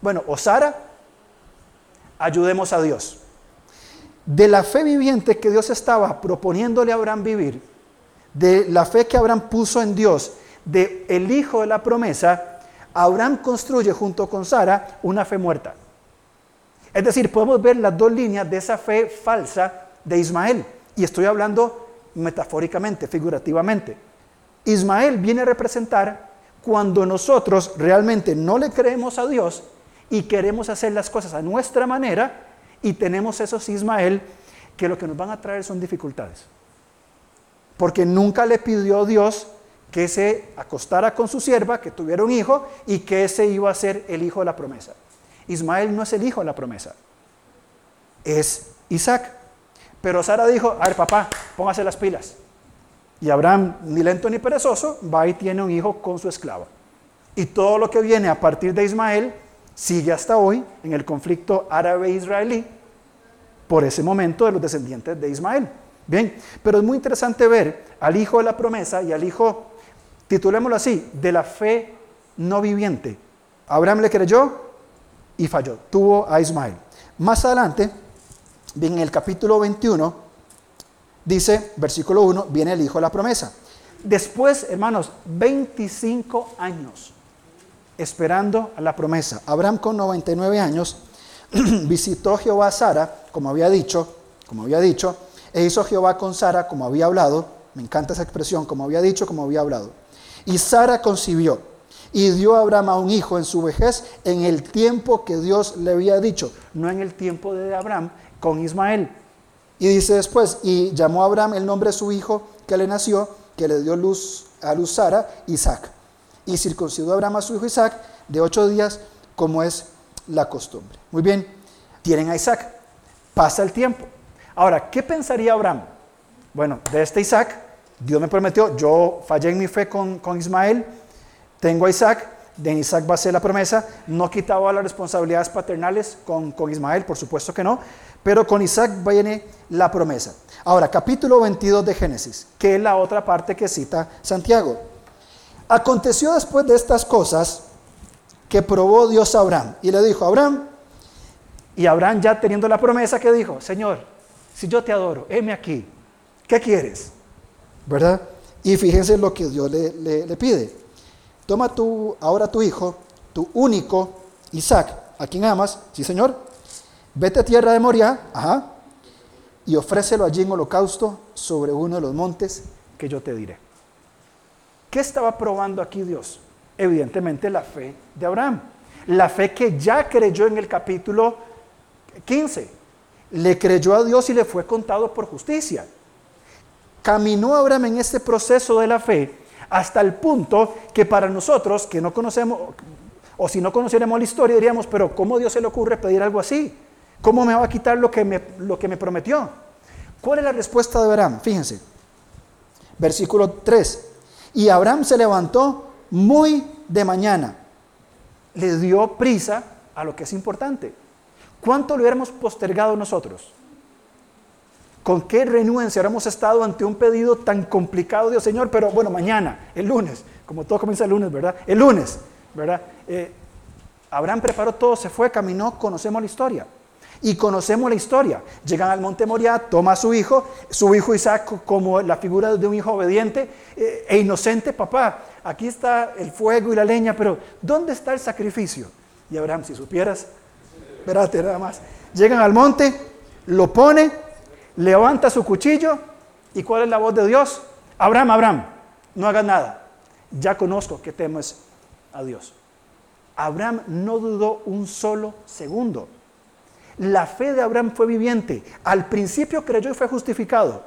Bueno, o Sara, ayudemos a Dios de la fe viviente que Dios estaba proponiéndole a Abraham vivir, de la fe que Abraham puso en Dios, de el hijo de la promesa, Abraham construye junto con Sara una fe muerta. Es decir, podemos ver las dos líneas de esa fe falsa de Ismael. Y estoy hablando metafóricamente, figurativamente. Ismael viene a representar cuando nosotros realmente no le creemos a Dios y queremos hacer las cosas a nuestra manera y tenemos esos Ismael que lo que nos van a traer son dificultades. Porque nunca le pidió Dios que se acostara con su sierva, que tuviera un hijo y que ese iba a ser el hijo de la promesa. Ismael no es el hijo de la promesa, es Isaac. Pero Sara dijo, a ver papá, póngase las pilas. Y Abraham, ni lento ni perezoso, va y tiene un hijo con su esclava. Y todo lo que viene a partir de Ismael sigue hasta hoy en el conflicto árabe-israelí por ese momento de los descendientes de Ismael. Bien, pero es muy interesante ver al hijo de la promesa y al hijo, titulémoslo así, de la fe no viviente. Abraham le creyó y falló, tuvo a Ismael. Más adelante, bien, en el capítulo 21, dice, versículo 1, viene el hijo de la promesa. Después, hermanos, 25 años esperando a la promesa. Abraham con 99 años *clears throat* visitó Jehová a Sara, como había dicho, como había dicho, e hizo Jehová con Sara como había hablado. Me encanta esa expresión, como había dicho, como había hablado. Y Sara concibió y dio a Abraham un hijo en su vejez en el tiempo que Dios le había dicho, no en el tiempo de Abraham con Ismael. Y dice después, y llamó Abraham el nombre de su hijo que le nació, que le dio luz a luz Sara, Isaac. Y circuncidó a Abraham a su hijo Isaac de ocho días, como es la costumbre. Muy bien, tienen a Isaac. Pasa el tiempo. Ahora, ¿qué pensaría Abraham? Bueno, de este Isaac, Dios me prometió, yo fallé en mi fe con, Ismael, tengo a Isaac, de Isaac va a ser la promesa, no quitaba las responsabilidades paternales con, con Ismael, por supuesto que no, pero con Isaac viene la promesa. Ahora, capítulo 22 de Génesis, que es la otra parte que cita Santiago. Aconteció después de estas cosas que probó Dios a Abraham y le dijo, Abraham, y Abraham ya teniendo la promesa que dijo, Señor, si yo te adoro, heme aquí, ¿qué quieres? ¿Verdad? Y fíjense lo que Dios le, pide. Toma ahora tu hijo, tu único Isaac, a quien amas, sí Señor, vete a tierra de Moria, ajá, y ofrécelo allí en holocausto sobre uno de los montes que yo te diré. ¿Qué estaba probando aquí Dios? Evidentemente la fe de Abraham. La fe que ya creyó en el capítulo 15. Le creyó a Dios y le fue contado por justicia. Caminó Abraham en este proceso de la fe hasta el punto que para nosotros que no conocemos, o si no conociéramos la historia, diríamos, pero ¿cómo Dios se le ocurre pedir algo así? ¿Cómo me va a quitar lo que me, lo que me prometió? ¿Cuál es la respuesta de Abraham? Fíjense, versículo 3. Y Abraham se levantó muy de mañana. Le dio prisa a lo que es importante. ¿Cuánto lo hubiéramos postergado nosotros? ¿Con qué renuencia hubiéramos estado ante un pedido tan complicado, Dios Señor? Pero bueno, mañana, el lunes, como todo comienza el lunes, ¿verdad? El lunes, ¿verdad? Eh, Abraham preparó todo, se fue, caminó, conocemos la historia. Y conocemos la historia. Llegan al monte Moriah, toma a su hijo, su hijo Isaac como la figura de un hijo obediente eh, e inocente. Papá, aquí está el fuego y la leña, pero ¿dónde está el sacrificio? Y Abraham, si supieras, espérate nada más. Llegan al monte, lo pone, levanta su cuchillo y ¿cuál es la voz de Dios? Abraham, Abraham, no hagas nada. Ya conozco que temes a Dios. Abraham no dudó un solo segundo. La fe de Abraham fue viviente. Al principio creyó y fue justificado.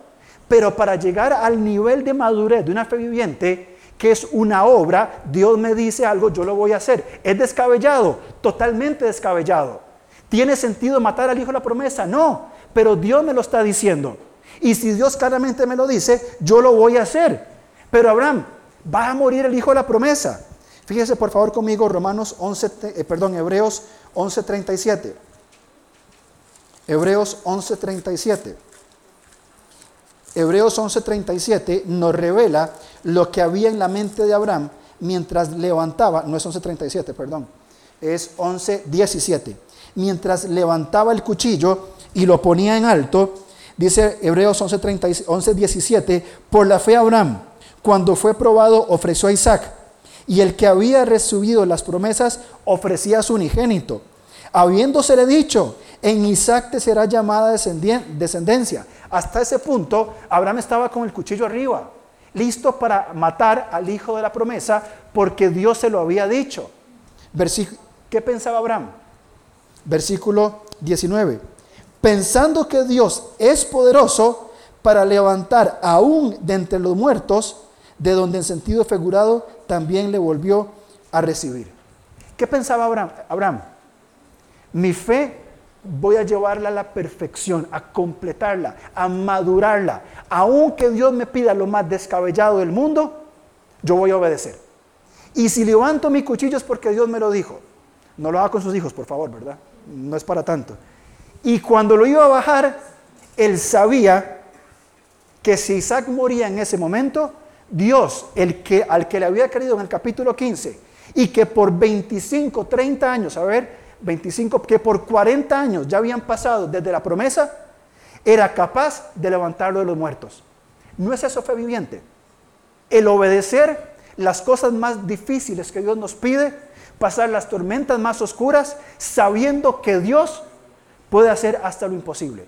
Pero para llegar al nivel de madurez de una fe viviente, que es una obra, Dios me dice algo, yo lo voy a hacer. ¿Es descabellado? Totalmente descabellado. ¿Tiene sentido matar al hijo de la promesa? No, pero Dios me lo está diciendo. Y si Dios claramente me lo dice, yo lo voy a hacer. Pero Abraham, va a morir el hijo de la promesa. Fíjese por favor conmigo Romanos 11, eh, perdón, Hebreos 11:37. Hebreos 11:37. Hebreos 11:37 nos revela lo que había en la mente de Abraham mientras levantaba, no es 11:37, perdón, es 11:17. Mientras levantaba el cuchillo y lo ponía en alto, dice Hebreos 11:17, por la fe Abraham, cuando fue probado, ofreció a Isaac, y el que había recibido las promesas ofrecía a su unigénito, habiéndosele dicho, en Isaac te será llamada descendencia. Hasta ese punto, Abraham estaba con el cuchillo arriba, listo para matar al hijo de la promesa, porque Dios se lo había dicho. ¿Qué pensaba Abraham? Versículo 19. Pensando que Dios es poderoso para levantar aún de entre los muertos, de donde en sentido figurado también le volvió a recibir. ¿Qué pensaba Abraham? Abraham, mi fe voy a llevarla a la perfección, a completarla, a madurarla. Aunque Dios me pida lo más descabellado del mundo, yo voy a obedecer. Y si levanto mi cuchillo es porque Dios me lo dijo. No lo haga con sus hijos, por favor, ¿verdad? No es para tanto. Y cuando lo iba a bajar, él sabía que si Isaac moría en ese momento, Dios, el que, al que le había querido en el capítulo 15, y que por 25, 30 años, a ver, 25, que por 40 años ya habían pasado desde la promesa, era capaz de levantarlo de los muertos. ¿No es eso fe viviente? El obedecer las cosas más difíciles que Dios nos pide, pasar las tormentas más oscuras, sabiendo que Dios puede hacer hasta lo imposible.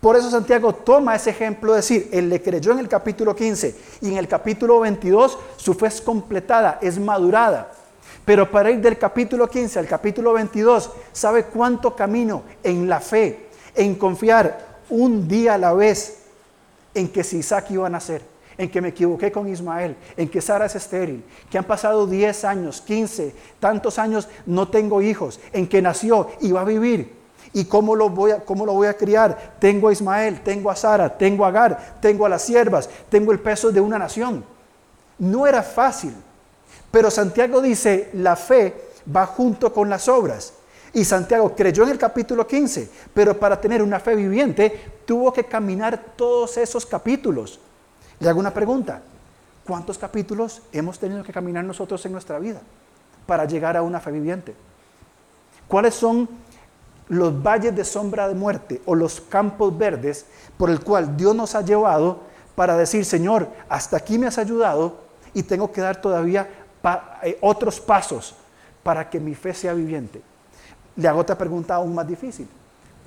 Por eso Santiago toma ese ejemplo de decir, él le creyó en el capítulo 15 y en el capítulo 22 su fe es completada, es madurada. Pero para ir del capítulo 15 al capítulo 22, ¿sabe cuánto camino en la fe, en confiar un día a la vez en que si Isaac iba a nacer, en que me equivoqué con Ismael, en que Sara es estéril, que han pasado 10 años, 15, tantos años, no tengo hijos, en que nació y va a vivir? ¿Y cómo lo, voy a, cómo lo voy a criar? Tengo a Ismael, tengo a Sara, tengo a Agar, tengo a las siervas, tengo el peso de una nación. No era fácil. Pero Santiago dice, la fe va junto con las obras. Y Santiago creyó en el capítulo 15, pero para tener una fe viviente tuvo que caminar todos esos capítulos. Le hago una pregunta, ¿cuántos capítulos hemos tenido que caminar nosotros en nuestra vida para llegar a una fe viviente? ¿Cuáles son los valles de sombra de muerte o los campos verdes por el cual Dios nos ha llevado para decir, Señor, hasta aquí me has ayudado y tengo que dar todavía eh, otros pasos para que mi fe sea viviente. Le hago otra pregunta aún más difícil.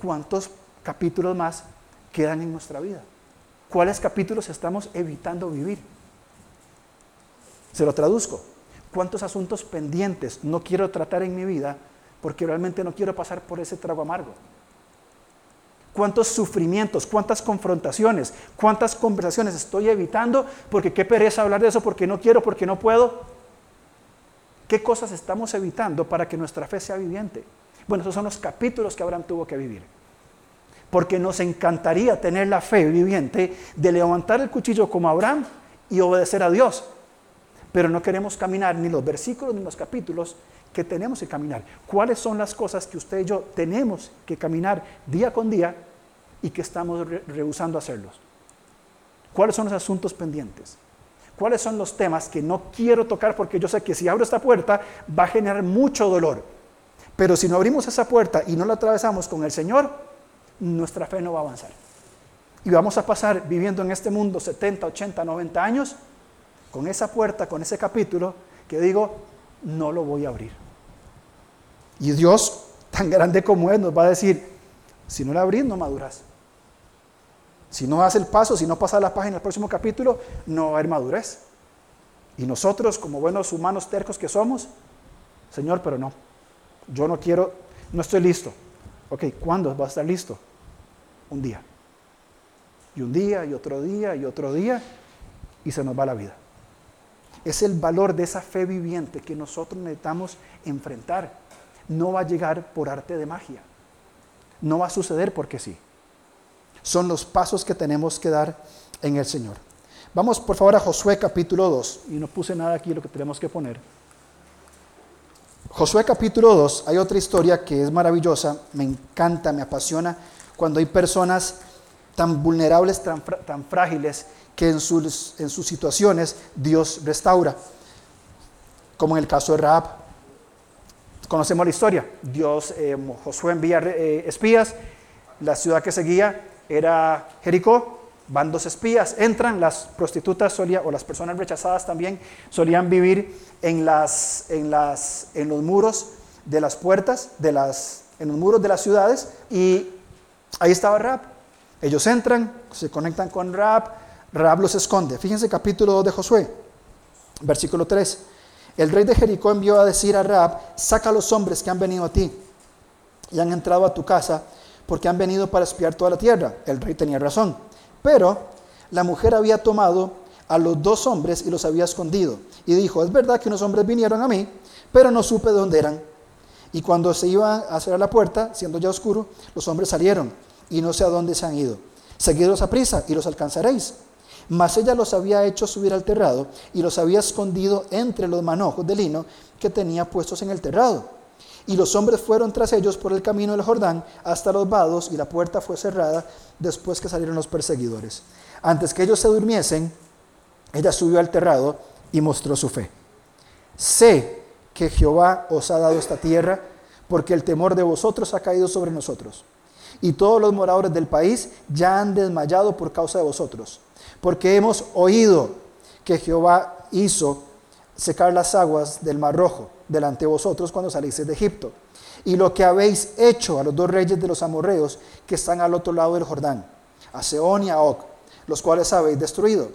¿Cuántos capítulos más quedan en nuestra vida? ¿Cuáles capítulos estamos evitando vivir? Se lo traduzco. ¿Cuántos asuntos pendientes no quiero tratar en mi vida porque realmente no quiero pasar por ese trago amargo? ¿Cuántos sufrimientos, cuántas confrontaciones, cuántas conversaciones estoy evitando porque qué pereza hablar de eso porque no quiero, porque no puedo? ¿Qué cosas estamos evitando para que nuestra fe sea viviente? Bueno, esos son los capítulos que Abraham tuvo que vivir. Porque nos encantaría tener la fe viviente de levantar el cuchillo como Abraham y obedecer a Dios. Pero no queremos caminar ni los versículos ni los capítulos que tenemos que caminar. ¿Cuáles son las cosas que usted y yo tenemos que caminar día con día y que estamos rehusando hacerlos? ¿Cuáles son los asuntos pendientes? Cuáles son los temas que no quiero tocar porque yo sé que si abro esta puerta va a generar mucho dolor. Pero si no abrimos esa puerta y no la atravesamos con el Señor, nuestra fe no va a avanzar. Y vamos a pasar viviendo en este mundo 70, 80, 90 años con esa puerta, con ese capítulo que digo, no lo voy a abrir. Y Dios, tan grande como es, nos va a decir, si no la abrís, no maduras. Si no hace el paso, si no pasa la página el próximo capítulo, no va a haber madurez. Y nosotros, como buenos humanos tercos que somos, Señor, pero no, yo no quiero, no estoy listo. Ok, ¿cuándo va a estar listo? Un día. Y un día, y otro día, y otro día, y se nos va la vida. Es el valor de esa fe viviente que nosotros necesitamos enfrentar. No va a llegar por arte de magia. No va a suceder porque sí son los pasos que tenemos que dar en el Señor. Vamos por favor a Josué capítulo 2, y no puse nada aquí lo que tenemos que poner. Josué capítulo 2, hay otra historia que es maravillosa, me encanta, me apasiona, cuando hay personas tan vulnerables, tan, frágiles, que en sus, en sus situaciones Dios restaura, como en el caso de Raab. Conocemos la historia, Dios, eh, Josué envía eh, espías, la ciudad que seguía era Jericó, van dos espías, entran, las prostitutas solían, o las personas rechazadas también solían vivir en, las, en, las, en los muros de las puertas, de las en los muros de las ciudades y ahí estaba Rab. Ellos entran, se conectan con Rab, Rab los esconde. Fíjense capítulo 2 de Josué, versículo 3. El rey de Jericó envió a decir a Rab, saca a los hombres que han venido a ti y han entrado a tu casa porque han venido para espiar toda la tierra. El rey tenía razón. Pero la mujer había tomado a los dos hombres y los había escondido. Y dijo, es verdad que unos hombres vinieron a mí, pero no supe de dónde eran. Y cuando se iba a cerrar la puerta, siendo ya oscuro, los hombres salieron y no sé a dónde se han ido. Seguidlos a prisa y los alcanzaréis. Mas ella los había hecho subir al terrado y los había escondido entre los manojos de lino que tenía puestos en el terrado. Y los hombres fueron tras ellos por el camino del Jordán hasta los vados y la puerta fue cerrada después que salieron los perseguidores. Antes que ellos se durmiesen, ella subió al terrado y mostró su fe. Sé que Jehová os ha dado esta tierra porque el temor de vosotros ha caído sobre nosotros. Y todos los moradores del país ya han desmayado por causa de vosotros. Porque hemos oído que Jehová hizo secar las aguas del Mar Rojo delante de vosotros cuando salisteis de Egipto, y lo que habéis hecho a los dos reyes de los amorreos que están al otro lado del Jordán, a Seón y a Og, los cuales habéis destruido.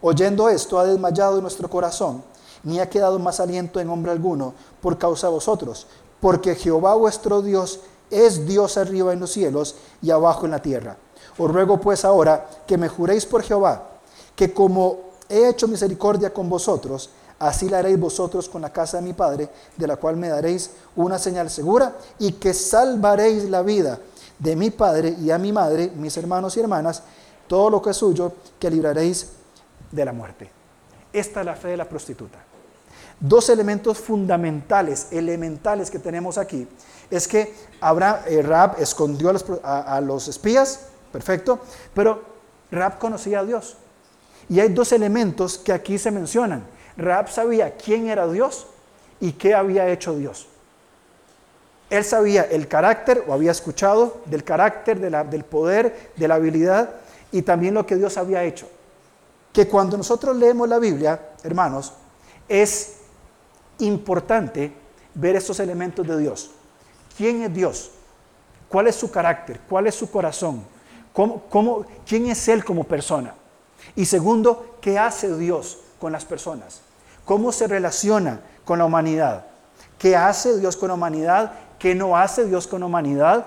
Oyendo esto ha desmayado nuestro corazón, ni ha quedado más aliento en hombre alguno por causa de vosotros, porque Jehová vuestro Dios es Dios arriba en los cielos y abajo en la tierra. Os ruego pues ahora que me juréis por Jehová, que como he hecho misericordia con vosotros, Así la haréis vosotros con la casa de mi Padre, de la cual me daréis una señal segura, y que salvaréis la vida de mi Padre y a mi madre, mis hermanos y hermanas, todo lo que es suyo, que libraréis de la muerte. Esta es la fe de la prostituta. Dos elementos fundamentales, elementales que tenemos aquí, es que Abraham, eh, escondió a los espías, perfecto, pero Rab conocía a Dios. Y hay dos elementos que aquí se mencionan. Raab sabía quién era Dios y qué había hecho Dios. Él sabía el carácter, o había escuchado del carácter, del poder, de la habilidad y también lo que Dios había hecho. Que cuando nosotros leemos la Biblia, hermanos, es importante ver estos elementos de Dios. ¿Quién es Dios? ¿Cuál es su carácter? ¿Cuál es su corazón? ¿Cómo, quién es Él como persona? Y segundo, ¿qué hace Dios con las personas? ¿Cómo se relaciona con la humanidad? ¿Qué hace Dios con la humanidad? ¿Qué no hace Dios con la humanidad?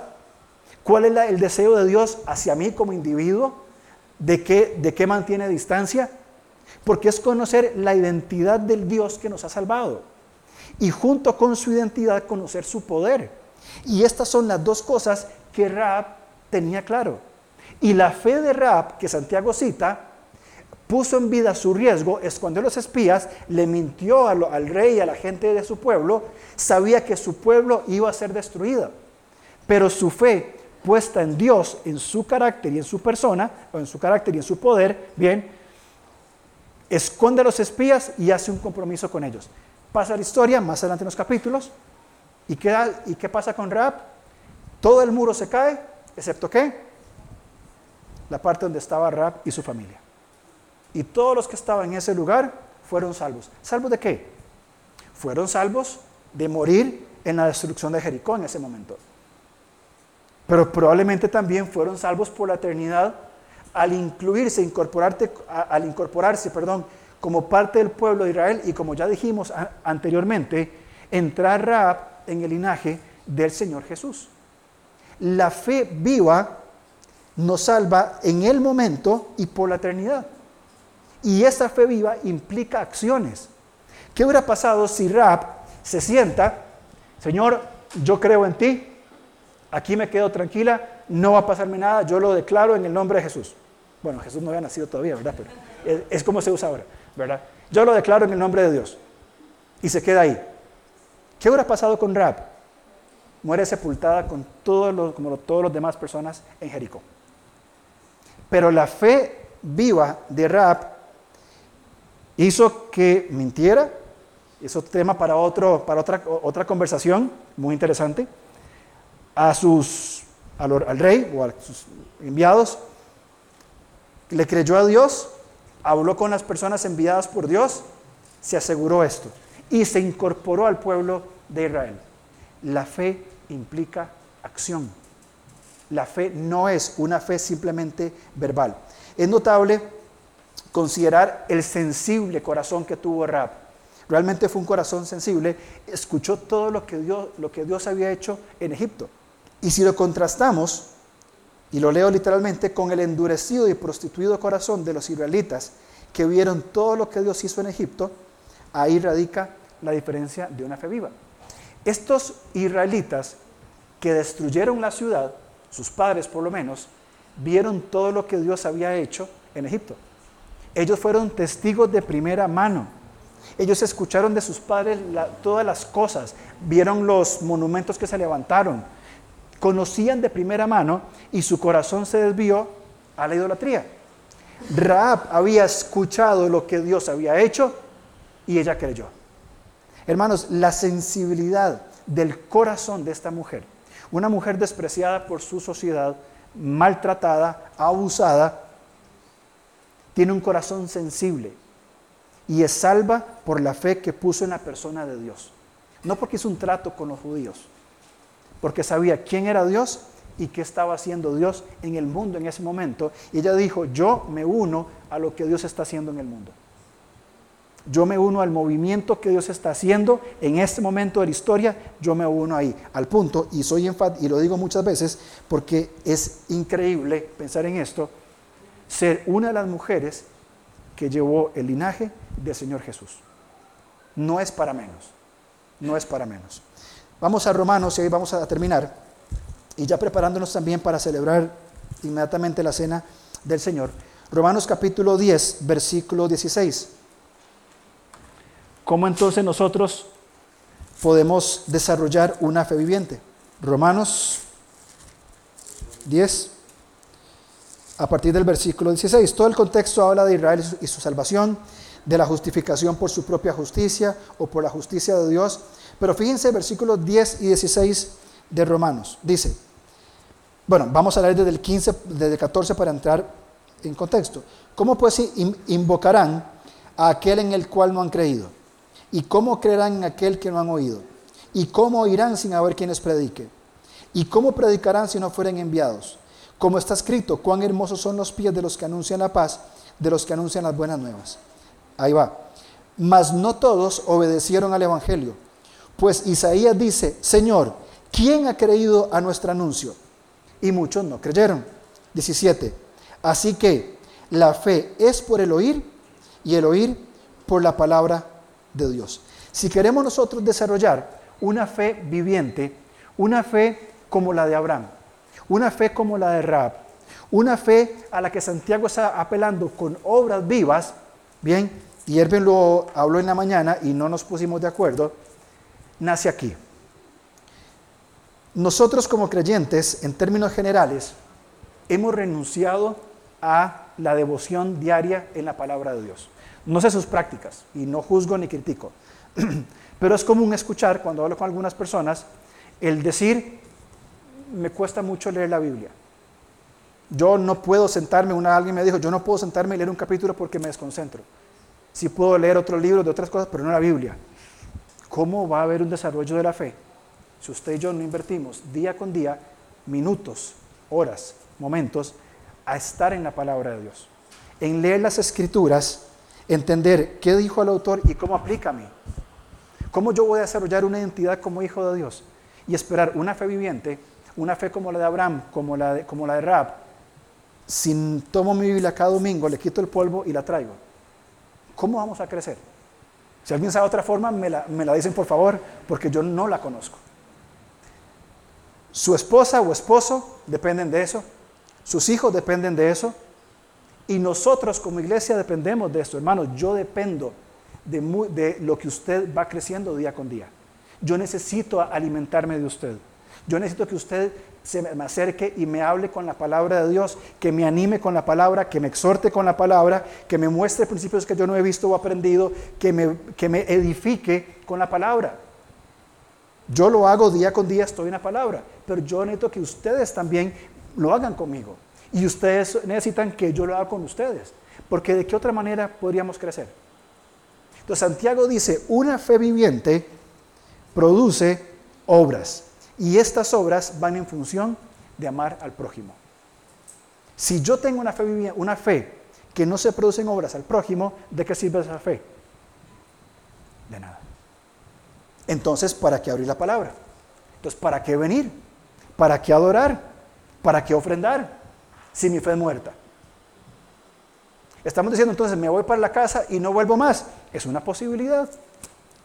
¿Cuál es el deseo de Dios hacia mí como individuo? ¿De qué, ¿De qué mantiene distancia? Porque es conocer la identidad del Dios que nos ha salvado. Y junto con su identidad conocer su poder. Y estas son las dos cosas que Raab tenía claro. Y la fe de Raab, que Santiago cita, puso en vida su riesgo, escondió a los espías, le mintió al rey y a la gente de su pueblo, sabía que su pueblo iba a ser destruido. Pero su fe puesta en Dios, en su carácter y en su persona, o en su carácter y en su poder, bien, esconde a los espías y hace un compromiso con ellos. Pasa la historia más adelante en los capítulos. ¿Y qué, y qué pasa con Raab? Todo el muro se cae, excepto qué? La parte donde estaba Raab y su familia. Y todos los que estaban en ese lugar fueron salvos. ¿Salvos de qué? Fueron salvos de morir en la destrucción de Jericó en ese momento. Pero probablemente también fueron salvos por la eternidad al incluirse, incorporarte, al incorporarse, perdón, como parte del pueblo de Israel y como ya dijimos anteriormente, entrar Raab en el linaje del Señor Jesús. La fe viva nos salva en el momento y por la eternidad. Y esa fe viva implica acciones. ¿Qué hubiera pasado si Rab se sienta, Señor, yo creo en ti, aquí me quedo tranquila, no va a pasarme nada, yo lo declaro en el nombre de Jesús? Bueno, Jesús no había nacido todavía, ¿verdad? Pero es, como se usa ahora, ¿verdad? Yo lo declaro en el nombre de Dios. Y se queda ahí. ¿Qué hubiera pasado con Rab? Muere sepultada con todos los, como todas las demás personas en Jericó. Pero la fe viva de Rab hizo que mintiera, eso es tema para, otro, para otra, otra conversación muy interesante, a sus, al, rey o a sus enviados, le creyó a Dios, habló con las personas enviadas por Dios, se aseguró esto y se incorporó al pueblo de Israel. La fe implica acción. La fe no es una fe simplemente verbal. Es notable considerar el sensible corazón que tuvo Rab. Realmente fue un corazón sensible, escuchó todo lo que, Dios, lo que Dios había hecho en Egipto. Y si lo contrastamos, y lo leo literalmente, con el endurecido y prostituido corazón de los israelitas que vieron todo lo que Dios hizo en Egipto, ahí radica la diferencia de una fe viva. Estos israelitas que destruyeron la ciudad, sus padres por lo menos, vieron todo lo que Dios había hecho en Egipto. Ellos fueron testigos de primera mano. Ellos escucharon de sus padres todas las cosas, vieron los monumentos que se levantaron, conocían de primera mano y su corazón se desvió a la idolatría. Raab había escuchado lo que Dios había hecho y ella creyó. Hermanos, la sensibilidad del corazón de esta mujer, una mujer despreciada por su sociedad, maltratada, abusada, tiene un corazón sensible y es salva por la fe que puso en la persona de Dios. No porque hizo un trato con los judíos, porque sabía quién era Dios y qué estaba haciendo Dios en el mundo en ese momento. Y ella dijo, yo me uno a lo que Dios está haciendo en el mundo. Yo me uno al movimiento que Dios está haciendo en este momento de la historia, yo me uno ahí, al punto, y soy enfático, y lo digo muchas veces, porque es increíble pensar en esto, ser una de las mujeres que llevó el linaje del Señor Jesús. No es para menos, no es para menos. Vamos a Romanos y ahí vamos a terminar. Y ya preparándonos también para celebrar inmediatamente la cena del Señor. Romanos capítulo 10, versículo 16. ¿Cómo entonces nosotros podemos desarrollar una fe viviente? Romanos 10, a partir del versículo 16. Todo el contexto habla de Israel y su salvación, de la justificación por su propia justicia o por la justicia de Dios pero fíjense versículos 10 y 16 de Romanos. Dice, bueno, vamos a leer desde el 15, desde el 14 para entrar en contexto. ¿Cómo pues invocarán a aquel en el cual no han creído? ¿Y cómo creerán en aquel que no han oído? ¿Y cómo oirán sin haber quienes predique? ¿Y cómo predicarán si no fueren enviados? Como está escrito, cuán hermosos son los pies de los que anuncian la paz, de los que anuncian las buenas nuevas. Ahí va. Mas no todos obedecieron al Evangelio. Pues Isaías dice, Señor, ¿quién ha creído a nuestro anuncio? Y muchos no creyeron. 17. Así que la fe es por el oír y el oír por la palabra de Dios. Si queremos nosotros desarrollar una fe viviente, una fe como la de Abraham, una fe como la de Raab, una fe a la que Santiago está apelando con obras vivas, bien, y Erben lo habló en la mañana y no nos pusimos de acuerdo, nace aquí. Nosotros como creyentes, en términos generales, hemos renunciado a la devoción diaria en la palabra de Dios. No sé sus prácticas y no juzgo ni critico, *clears throat* pero es común escuchar cuando hablo con algunas personas el decir, me cuesta mucho leer la Biblia. Yo no puedo sentarme, una, alguien me dijo, yo no puedo sentarme y leer un capítulo porque me desconcentro. Sí puedo leer otro libro de otras cosas, pero no la Biblia. ¿Cómo va a haber un desarrollo de la fe si usted y yo no invertimos día con día minutos, horas, momentos a estar en la palabra de Dios? En leer las escrituras, entender qué dijo el autor y cómo aplica a mí. ¿Cómo yo voy a desarrollar una identidad como hijo de Dios? Y esperar una fe viviente, una fe como la de Abraham, como la de, como la de Rab, si tomo mi Biblia cada domingo, le quito el polvo y la traigo. ¿Cómo vamos a crecer? Si alguien sabe otra forma, me la, me la dicen por favor, porque yo no la conozco. Su esposa o esposo dependen de eso. Sus hijos dependen de eso. Y nosotros como iglesia dependemos de esto. Hermanos, yo dependo de, de, lo que usted va creciendo día con día. Yo necesito alimentarme de usted. Yo necesito que usted se me acerque y me hable con la palabra de Dios, que me anime con la palabra, que me exhorte con la palabra, que me muestre principios que yo no he visto o aprendido, que me, que me edifique con la palabra. Yo lo hago día con día, estoy en la palabra, pero yo necesito que ustedes también lo hagan conmigo. Y ustedes necesitan que yo lo haga con ustedes, porque de qué otra manera podríamos crecer. Entonces Santiago dice, una fe viviente produce obras. Y estas obras van en función de amar al prójimo. Si yo tengo una fe, que no se producen obras al prójimo, ¿de qué sirve esa fe? De nada. Entonces, ¿para qué abrir la palabra? Entonces, ¿para qué venir? ¿Para qué adorar? ¿Para qué ofrendar? Si mi fe es muerta. Estamos diciendo entonces, me voy para la casa y no vuelvo más. Es una posibilidad.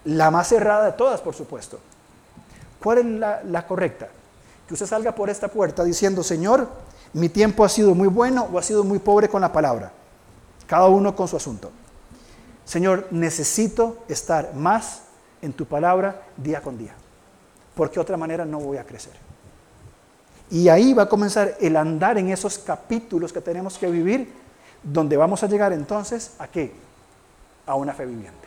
La más cerrada de todas, por supuesto. ¿Cuál es la, correcta? Que usted salga por esta puerta diciendo, Señor, mi tiempo ha sido muy bueno o ha sido muy pobre con la palabra. Cada uno con su asunto. Señor, necesito estar más en tu palabra día con día, porque de otra manera no voy a crecer. Y ahí va a comenzar el andar en esos capítulos que tenemos que vivir, donde vamos a llegar entonces a qué? A una fe viviente.